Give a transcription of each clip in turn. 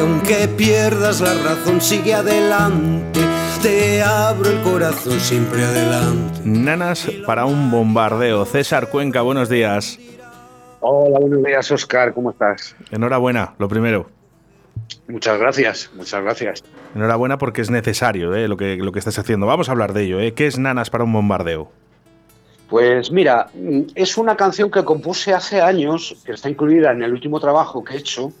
aunque pierdas la razón, sigue adelante. Te abro el corazón siempre adelante. Nanas para un bombardeo. César Cuenca, buenos días. Hola, buenos días, Oscar, ¿cómo estás? Enhorabuena, lo primero. Muchas gracias, muchas gracias. Enhorabuena porque es necesario ¿eh? lo, que, lo que estás haciendo. Vamos a hablar de ello. ¿eh? ¿Qué es Nanas para un bombardeo? Pues mira, es una canción que compuse hace años, que está incluida en el último trabajo que he hecho,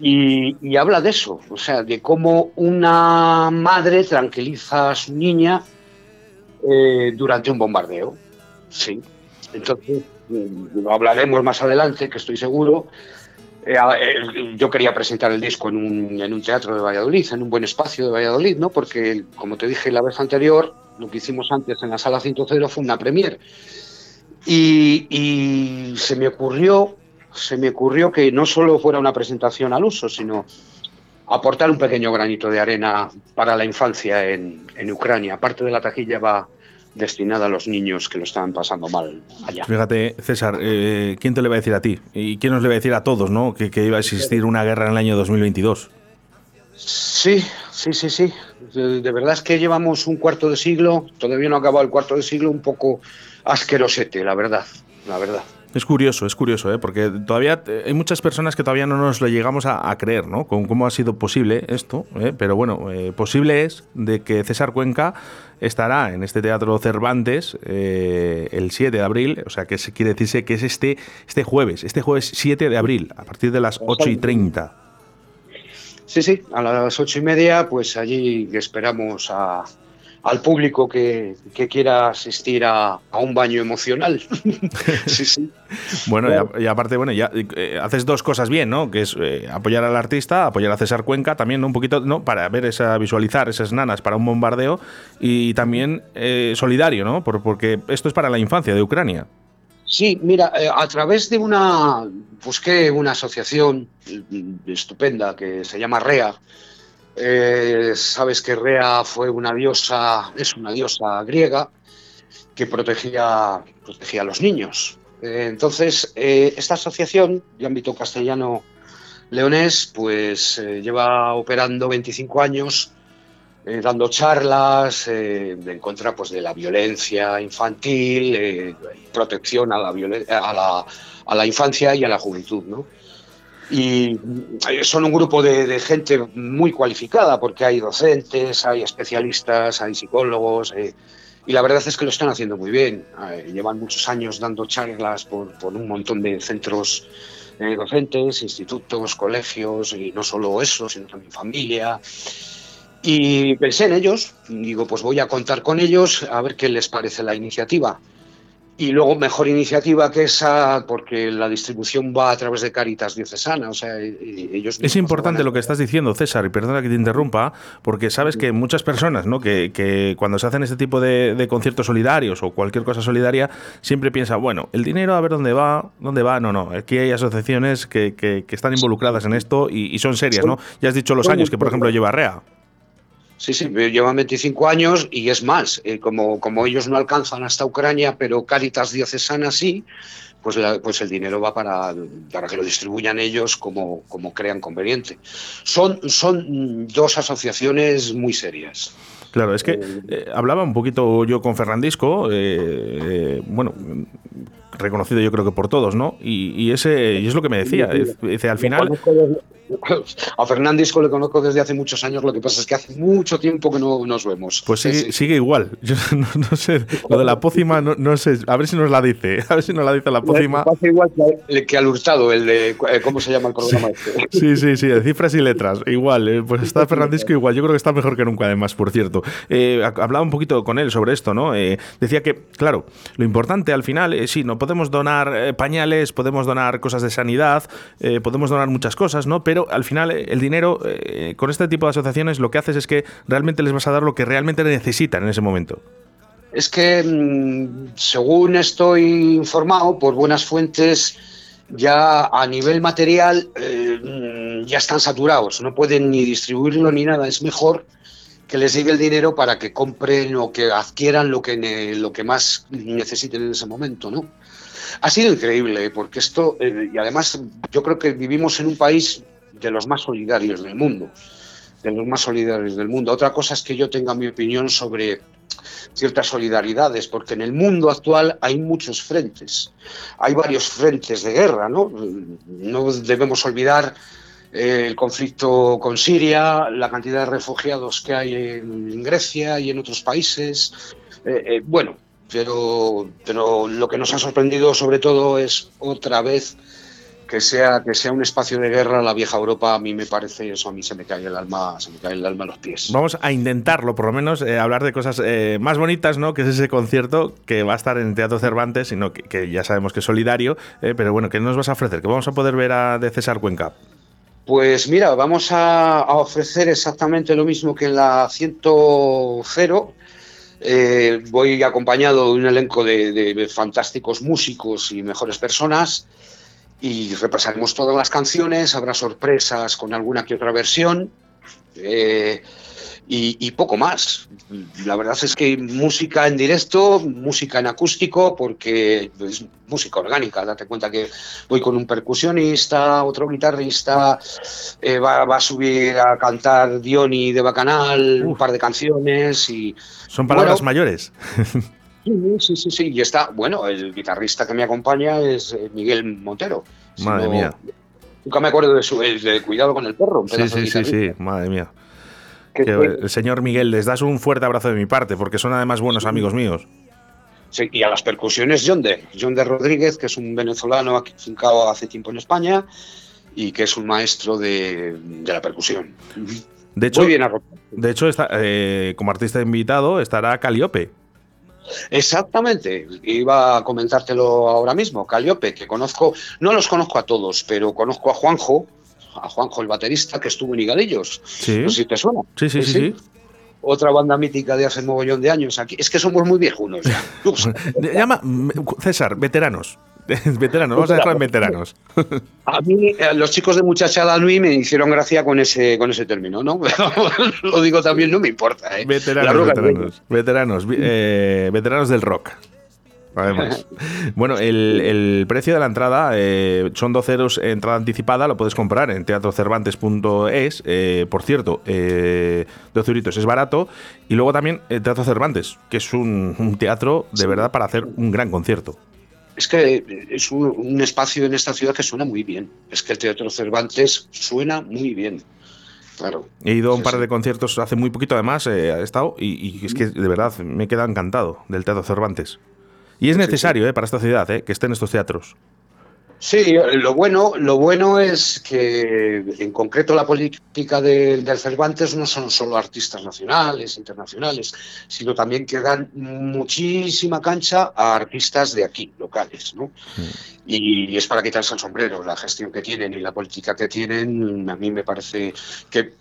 y, habla de eso, o sea, de cómo una madre tranquiliza a su niña eh, durante un bombardeo. Sí. Entonces, mm, lo hablaremos más adelante, que estoy seguro. Eh, yo quería presentar el disco en un, en un, teatro de Valladolid, en un buen espacio de Valladolid, ¿no? Porque, como te dije la vez anterior, lo que hicimos antes en la sala 100 fue una premier. Y, se me ocurrió, se me ocurrió que no solo fuera una presentación al uso, sino aportar un pequeño granito de arena para la infancia en, en Ucrania. Aparte de la taquilla va destinada a los niños que lo estaban pasando mal allá. Fíjate, César, eh, ¿quién te le va a decir a ti? ¿Y quién nos le va a decir a todos, no? Que, iba a existir una guerra en el año 2022. Sí, sí, sí, sí. De, verdad es que llevamos un cuarto de siglo, todavía no ha acabado el cuarto de siglo, un poco asquerosete, la verdad, la verdad. Es curioso, es curioso, ¿eh? porque todavía eh, hay muchas personas que todavía no nos lo llegamos a, creer, ¿no? Con cómo ha sido posible esto, ¿eh? pero bueno, eh, posible es de que César Cuenca estará en este Teatro Cervantes el 7 de abril, o sea que quiere decirse que es este, este jueves, este jueves 7 de abril, a partir de las 8 y 30. Sí, sí, a las ocho y media, pues allí esperamos a, al público que, quiera asistir a, un baño emocional. sí, sí. Bueno, y, aparte, bueno, ya eh, haces dos cosas bien, ¿no? Que es eh, apoyar al artista, apoyar a César Cuenca, también un poquito, ¿no? Para ver esa, visualizar esas nanas para un bombardeo y también eh, solidario, ¿no? porque esto es para la infancia de Ucrania. Sí, mira, a través de una, busqué una asociación estupenda que se llama REA, eh, sabes que Rea fue una diosa, es una diosa griega que protegía, protegía a los niños. Eh, entonces, eh, esta asociación de ámbito castellano leonés, pues lleva operando 25 años, dando charlas en contra pues, de la violencia infantil, protección a la, a, a la infancia y a la juventud. ¿no? Y son un grupo de, gente muy cualificada porque hay docentes, hay especialistas, hay psicólogos eh, y la verdad es que lo están haciendo muy bien. Eh, llevan muchos años dando charlas por, un montón de centros eh, docentes, institutos, colegios y no solo eso, sino también familia. Y pensé en ellos, digo, pues voy a contar con ellos a ver qué les parece la iniciativa. Y luego mejor iniciativa que esa, porque la distribución va a través de Caritas Diocesana. O sea, ellos es importante lo que estás diciendo, César, y perdona que te interrumpa, porque sabes que muchas personas, ¿no? que, que cuando se hacen este tipo de, conciertos solidarios o cualquier cosa solidaria, siempre piensan, bueno, el dinero a ver dónde va, dónde va. No, no, aquí hay asociaciones que, que, están involucradas en esto y, y, son serias, ¿no? Ya has dicho los años que, por ejemplo, lleva REA. Sí, sí, llevan 25 años y es más, eh, como, como ellos no alcanzan hasta Ucrania, pero Caritas Diocesana sí, pues, pues el dinero va para, para que lo distribuyan ellos como, como crean conveniente. Son, son dos asociaciones muy serias. Claro, es que eh, eh, hablaba un poquito yo con Fernandisco, bueno, reconocido yo creo que por todos, ¿no? Y, ese y es lo que me decía. Dice, al final. A Fernandisco le conozco desde hace muchos años, lo que pasa es que hace mucho tiempo que no nos vemos. Pues sigue, igual. Yo no, sé, lo de la pócima, no, sé, a ver si nos la dice, a ver si nos la dice la pócima. Pasa igual que al Hurtado, el de, eh, ¿cómo se llama el programa este? Sí, sí, sí, de cifras y letras, igual. Eh, pues está Fernandisco igual, yo creo que está mejor que nunca además, por cierto. Eh, hablaba un poquito con él sobre esto, ¿no? decía que, claro, lo importante al final, es sí, no podemos donar pañales, podemos donar cosas de sanidad, podemos donar muchas cosas, ¿no? Pero al final eh, el dinero eh, con este tipo de asociaciones lo que haces es que realmente les vas a dar lo que realmente necesitan en ese momento. Es que, mm, según estoy informado por buenas fuentes, ya a nivel material eh, mm, ya están saturados, no pueden ni distribuirlo ni nada, es mejor que les llegue el dinero para que compren o que adquieran lo que, lo que más necesiten en ese momento, ¿no? Ha sido increíble, porque esto, y además yo creo que vivimos en un país de los más solidarios del mundo, de los más solidarios del mundo. Otra cosa es que yo tenga mi opinión sobre ciertas solidaridades, porque en el mundo actual hay muchos frentes, hay varios frentes de guerra, ¿no? No debemos olvidar eh, el conflicto con Siria, la cantidad de refugiados que hay en Grecia y en otros países. Eh, eh, bueno, pero, lo que nos ha sorprendido sobre todo es otra vez que sea, que sea un espacio de guerra la vieja Europa, a mí me parece eso, a mí se me cae el alma, se me cae el alma a los pies. Vamos a intentarlo, por lo menos, eh, hablar de cosas eh, más bonitas, ¿no? Que es ese concierto que va a estar en Teatro Cervantes, sino que, ya sabemos que es solidario, pero bueno, ¿qué nos vas a ofrecer? ¿Qué vamos a poder ver a, de César Cuenca? Pues mira, vamos a, ofrecer exactamente lo mismo que en la 100. voy acompañado de un elenco de fantásticos músicos y mejores personas y repasaremos todas las canciones, habrá sorpresas con alguna que otra versión eh, y, poco más. La verdad es que música en directo, música en acústico, porque es música orgánica. Date cuenta que voy con un percusionista, otro guitarrista, eh, va, a subir a cantar Diony de Bacanal, un par de canciones y... Son palabras mayores. Sí, sí, sí, Y está, bueno, el guitarrista que me acompaña es eh, Miguel Montero. Madre mía. Nunca me acuerdo de su de cuidado con el perro. Sí, sí, sí, sí, madre mía. El señor Miguel, les das un fuerte abrazo de mi parte, porque son además buenos amigos míos. Sí, y a las percusiones John de, John de Rodríguez, que es un venezolano aquí fincado hace tiempo en España y que es un maestro de, la percusión. De hecho, de hecho está, eh, como artista invitado estará Caliope. Exactamente, iba a comentártelo ahora mismo. Caliope, que conozco, no los conozco a todos, pero conozco a Juanjo, a Juanjo el baterista, que estuvo en Higadillos. Sí. No sé si te suena. Sí, sí, sí. Otra banda mítica de hace mogollón de años aquí. Es que somos muy viejunos ya. Llama César, veteranos. veteranos, vamos a dejar en veteranos. A mí, eh, los chicos de Muchachada Nui me hicieron gracia con ese, con ese término, ¿no? Lo digo también, no me importa. ¿eh? Veteranos, veteranos, veteranos, eh, veteranos del rock. Además. bueno, el, precio de la entrada eh, son 12 euros entrada anticipada, lo puedes comprar en teatrocervantes.es. por cierto, 12 euritos es barato. Y luego también Teatro Cervantes, que es un teatro de verdad para hacer un gran concierto es que es un, espacio en esta ciudad que suena muy bien. Es que el Teatro Cervantes suena muy bien. Claro. He ido a un par de conciertos hace muy poquito, además, eh, he estado, y, es que de verdad me he quedado encantado del Teatro Cervantes. Y es necesario eh, para esta ciudad eh, que estén estos teatros. Sí, lo bueno, lo bueno es que en concreto la política del Cervantes no son solo artistas nacionales, internacionales, sino también que dan muchísima cancha a artistas de aquí, locales. ¿no? Mm. Y es para quitarse el sombrero la gestión que tienen y la política que tienen. A mí me parece que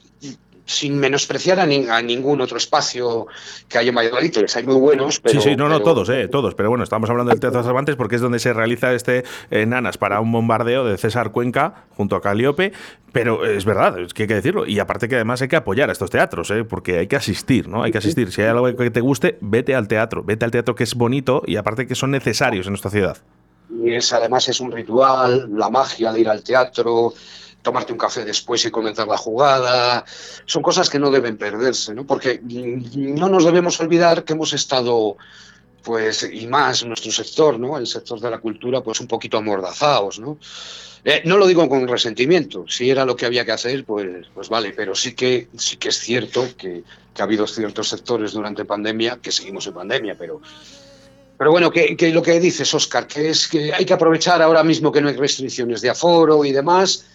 sin menospreciar a, ningún otro espacio que hay en Valladolid, que hay muy buenos. sí, sí, no, no, todos, eh, todos. Pero bueno, estamos hablando del Teatro Cervantes porque es donde se realiza este eh, Nanas para un bombardeo de César Cuenca junto a Caliope. Pero es verdad, es que hay que decirlo. Y aparte que además hay que apoyar a estos teatros, eh, porque hay que asistir, ¿no? Hay que asistir. Si hay algo que te guste, vete al teatro. Vete al teatro que es bonito y aparte que son necesarios en nuestra ciudad. Y es, además es un ritual, la magia de ir al teatro tomarte un café después y comenzar la jugada. Son cosas que no deben perderse, ¿no? Porque no nos debemos olvidar que hemos estado, pues, y más nuestro sector, ¿no? El sector de la cultura, pues un poquito amordazados, ¿no? Eh, no lo digo con resentimiento, si era lo que había que hacer, pues, pues vale, pero sí que, sí que es cierto que, ha habido ciertos sectores durante pandemia, que seguimos en pandemia, pero, pero bueno, que, que, lo que dices, Oscar, que es que hay que aprovechar ahora mismo que no hay restricciones de aforo y demás,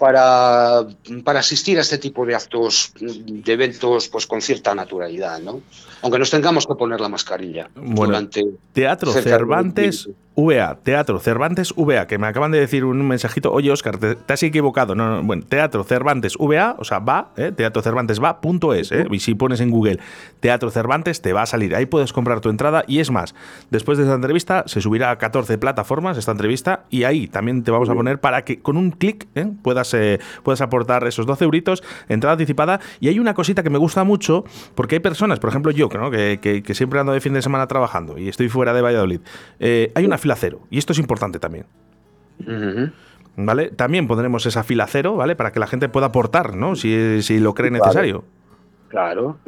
para, para, asistir a este tipo de actos, de eventos, pues con cierta naturalidad, ¿no? Aunque nos tengamos que poner la mascarilla durante... Teatro Cervantes VA, Teatro Cervantes VA, que me acaban de decir un mensajito, oye Oscar, te, has equivocado, no, no, bueno, Teatro Cervantes VA, o sea, va, eh, Teatro Cervantes va, punto es, eh, y si pones en Google Teatro Cervantes te va a salir, ahí puedes comprar tu entrada y es más, después de esta entrevista se subirá a 14 plataformas esta entrevista y ahí también te vamos a poner para que con un clic eh, puedas, eh, puedas aportar esos 12 euritos, entrada anticipada. Y hay una cosita que me gusta mucho porque hay personas, por ejemplo yo, que, que, que siempre ando de fin de semana trabajando y estoy fuera de Valladolid, hay una fila cero. Y esto es importante también. ¿vale? También pondremos esa fila cero, ¿vale? Para que la gente pueda aportar, ¿no? Si, si lo cree necesario. Claro,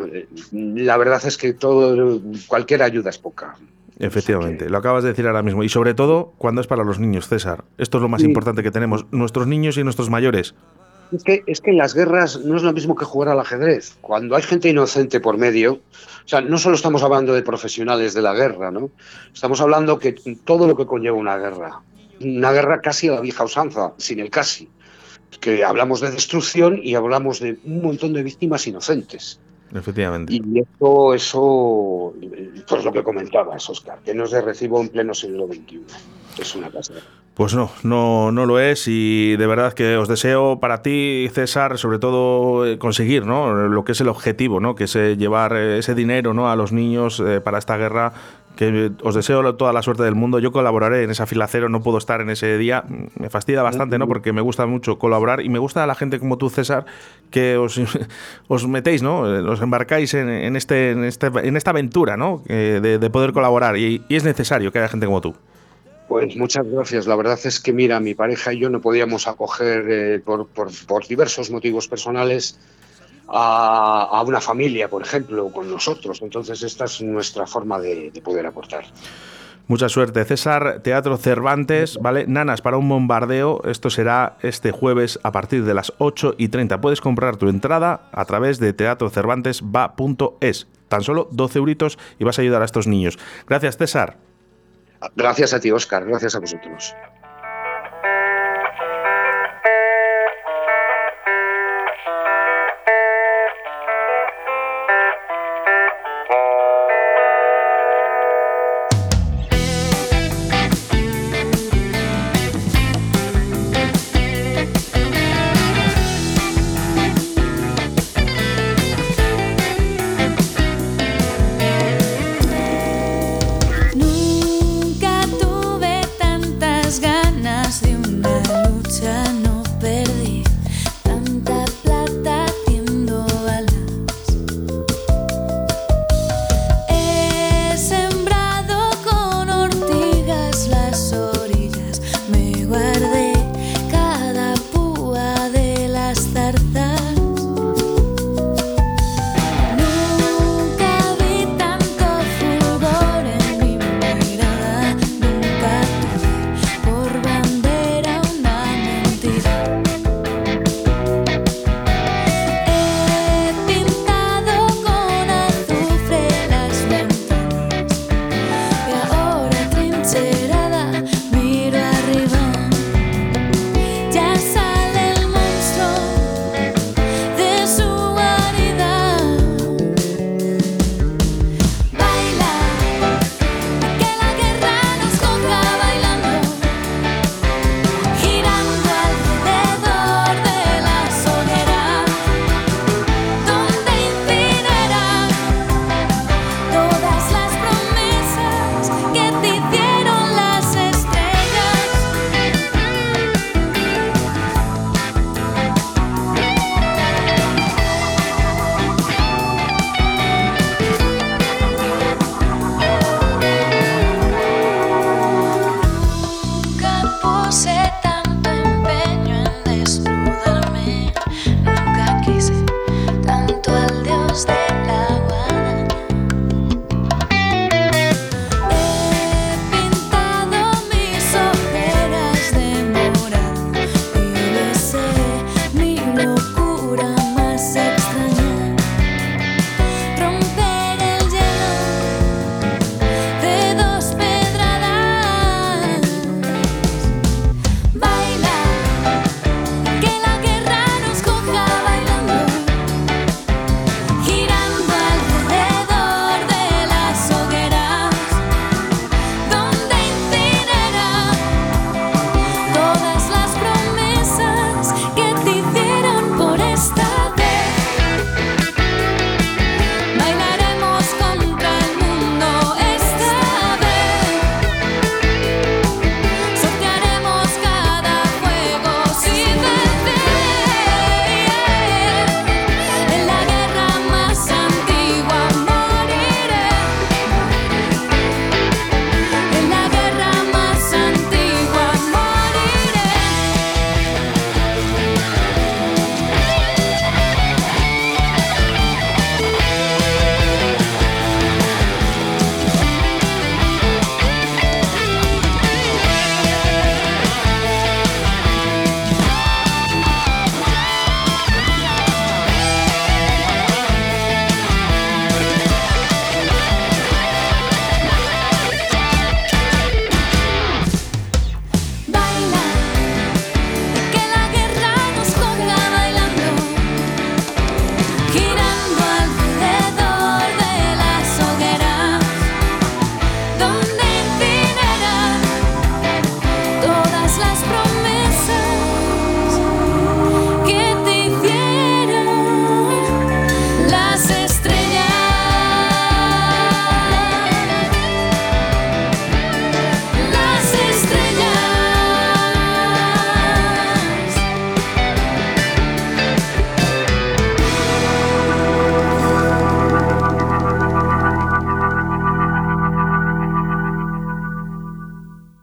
la verdad es que todo, cualquier ayuda es poca. Efectivamente, lo acabas de decir ahora mismo. Y sobre todo cuando es para los niños, César. Esto es lo más importante que tenemos, nuestros niños y nuestros mayores. Es que, es que las guerras no es lo mismo que jugar al ajedrez. Cuando hay gente inocente por medio, o sea, no solo estamos hablando de profesionales de la guerra, ¿no? Estamos hablando que todo lo que conlleva una guerra. Una guerra casi a la vieja usanza, sin el casi. Que hablamos de destrucción y hablamos de un montón de víctimas inocentes. Efectivamente. Y eso, eso, pues lo que comentabas, Oscar, que no es de recibo en pleno siglo XXI. Es una casa. Pues no, no, no lo es y de verdad que os deseo para ti, César, sobre todo eh, conseguir ¿no? lo que es el objetivo, ¿no? que es eh, llevar eh, ese dinero ¿no? a los niños para esta guerra que os deseo toda la suerte del mundo. Yo colaboraré en esa fila cero, no puedo estar en ese día. Me fastidia bastante, ¿no? Porque me gusta mucho colaborar y me gusta a la gente como tú, César, que os, metéis, ¿no? Os embarcáis en, este, en, este, en esta aventura, ¿no? De, poder colaborar y, es necesario que haya gente como tú. Pues muchas gracias. La verdad es que, mira, mi pareja y yo no podíamos acoger eh, por, por, por diversos motivos personales a, una familia, por ejemplo, con nosotros. Entonces, esta es nuestra forma de, poder aportar. Mucha suerte, César. Teatro Cervantes, ¿vale? Nanas para un bombardeo. Esto será este jueves a partir de las 8 y 30. Puedes comprar tu entrada a través de teatrocervantesva.es. Tan solo 12 euritos y vas a ayudar a estos niños. Gracias, César. Gracias a ti, Oscar. Gracias a vosotros.